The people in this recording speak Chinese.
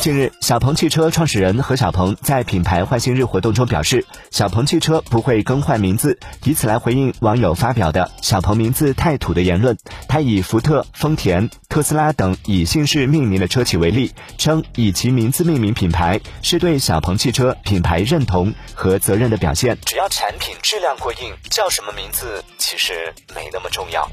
近日小鹏汽车创始人何小鹏在品牌换新日活动中表示小鹏汽车不会更换名字以此来回应网友发表的小鹏名字太土的言论。他以福特丰田特斯拉等以姓氏命名的车企为例称以其名字命名品牌是对小鹏汽车品牌认同和责任的表现。只要产品质量过硬叫什么名字其实没那么重要。